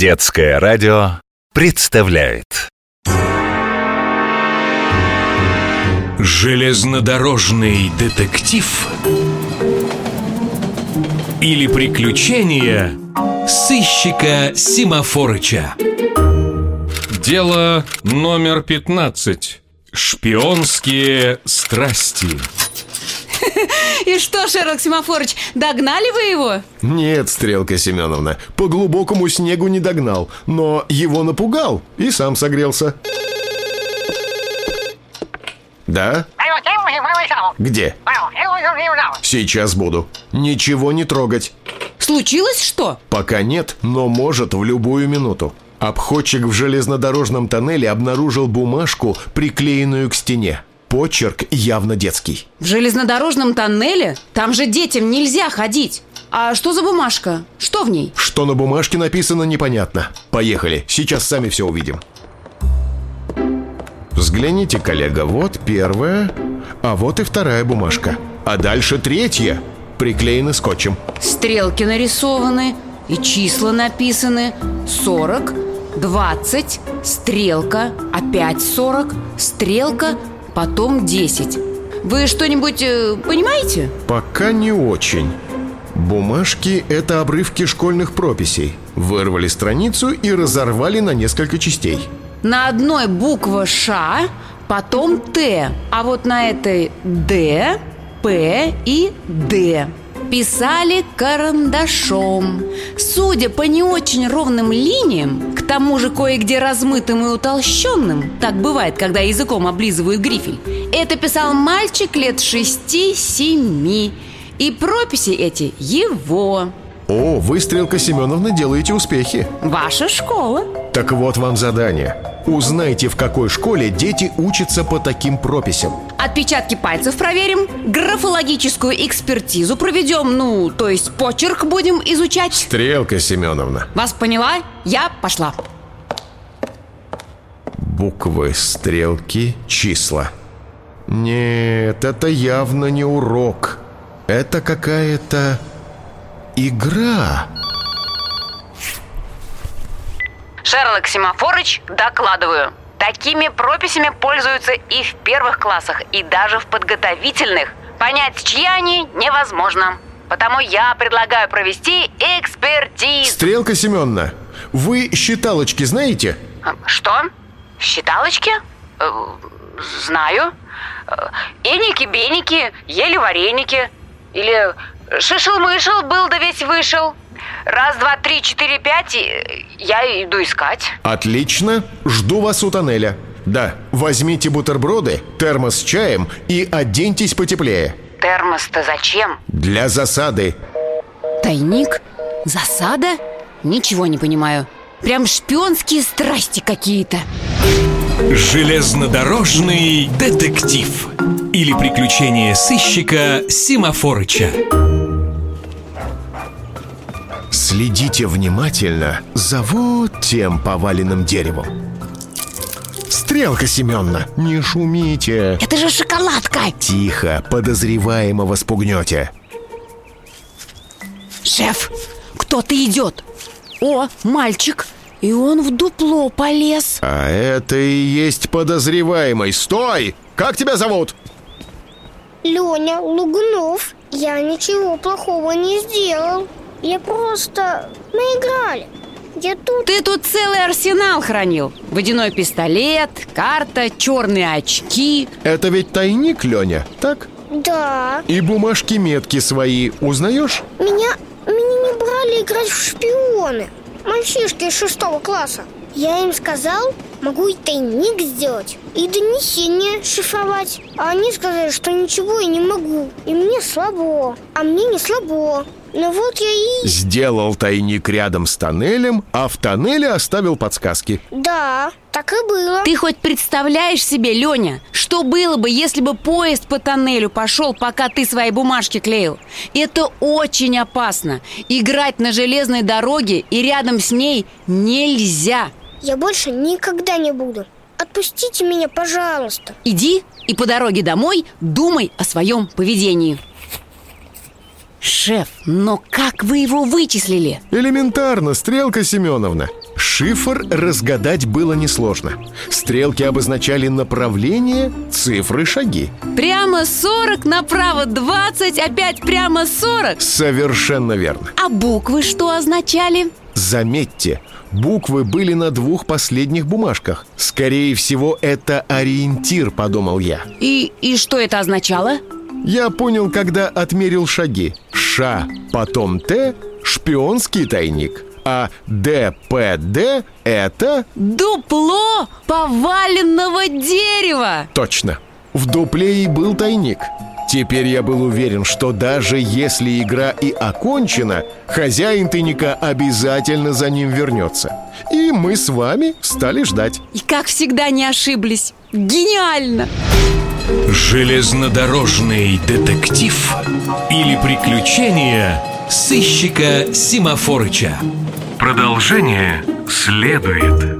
Детское радио представляет Железнодорожный детектив или приключения сыщика Симафорыча. Дело номер 15. Шпионские страсти. И что, Шерлок Семафорович, догнали вы его? Нет, Стрелка Семеновна, по глубокому снегу не догнал, но его напугал и сам согрелся. Да? Где? Сейчас буду. Ничего не трогать. Случилось что? Пока нет, но может в любую минуту. Обходчик в железнодорожном тоннеле обнаружил бумажку, приклеенную к стене. Почерк явно детский. В железнодорожном тоннеле? Там же детям нельзя ходить. А что за бумажка? Что в ней? Что на бумажке написано, непонятно. Поехали, сейчас сами все увидим. Взгляните, коллега, вот первая, а вот и вторая бумажка. А дальше третья, приклеены скотчем. Стрелки нарисованы и числа написаны 40, 20, стрелка, опять 40, стрелка, потом 10 Вы что-нибудь э, понимаете? Пока не очень. Бумажки – это обрывки школьных прописей. Вырвали страницу и разорвали на несколько частей. На одной буква Ш, потом Т А вот на этой Д, П и Д Писали карандашом. Судя по не очень ровным линиям К тому же кое-где размытым и утолщенным Так бывает, когда языком облизывают грифель Это писал мальчик лет шести-семи. И прописи эти его. О, вы, Стрелка Семеновна, делаете успехи. Ваша школа Так вот вам задание. Узнайте, в какой школе дети учатся по таким прописям. Отпечатки пальцев проверим Графологическую экспертизу проведем Ну, то есть почерк будем изучать Стрелка Семеновна. Вас поняла? Я пошла Буквы, стрелки, числа. Нет, это явно не урок. Это какая-то игра. Шерлок Семафорыч, докладываю. Такими прописями пользуются и в первых классах, и даже в подготовительных. Понять, чьи они, невозможно. Потому я предлагаю провести экспертизу. Стрелка Семеновна, вы считалочки знаете? Что? Считалочки? Э, Знаю. Эники-беники, ели вареники Или шишел-мышел был да весь вышел Раз, два, три, четыре, пять и Я иду искать Отлично, жду вас у тоннеля. Да, возьмите бутерброды, термос с чаем и оденьтесь потеплее. Термос-то зачем? Для засады. Тайник? Засада? Ничего не понимаю Прям шпионские страсти какие-то Железнодорожный детектив или приключения сыщика Симафорыча. Следите внимательно за вот тем поваленным деревом. Стрелка Семеновна, не шумите. Это же шоколадка Тихо, подозреваемого спугнете. Шеф, кто-то идет О, мальчик И он в дупло полез А это и есть подозреваемый. Стой! Как тебя зовут? Леня Лугунов, я ничего плохого не сделал. Я просто... Мы играли. Я тут... Ты тут целый арсенал хранил Водяной пистолет, карта, черные очки Это ведь тайник, Леня, так? Да. И бумажки-метки свои узнаешь? Меня... Меня не брали играть в шпионы. Мальчишки из шестого класса. Я им сказал, могу и тайник сделать, и донесение шифровать. А они сказали, что ничего я не могу. И мне слабо. А мне не слабо. Ну вот я и... Сделал тайник рядом с тоннелем, а в тоннеле оставил подсказки. Да, так и было. Ты хоть представляешь себе, Леня, что было бы, если бы поезд по тоннелю пошел, пока ты свои бумажки клеил? Это очень опасно. Играть на железной дороге и рядом с ней нельзя. Я больше никогда не буду. Отпустите меня, пожалуйста. Иди и по дороге домой думай о своем поведении. Шеф, но как вы его вычислили? Элементарно, Стрелка Семеновна. Шифр разгадать было несложно. Стрелки обозначали направление, цифры, шаги. Прямо 40, направо 20, опять прямо 40 Совершенно верно. А буквы что означали? Заметьте, буквы были на двух последних бумажках. Скорее всего, это ориентир, подумал я. И, и что это означало? Я понял, когда отмерил шаги. Ш, потом Т, шпионский тайник. А ДПД – это... Дупло поваленного дерева Точно. В дупле и был тайник. Теперь я был уверен, что даже если игра и окончена, хозяин тайника обязательно за ним вернется. И мы с вами стали ждать. И как всегда не ошиблись Гениально! Железнодорожный детектив или приключения сыщика Симафорыча. Продолжение следует.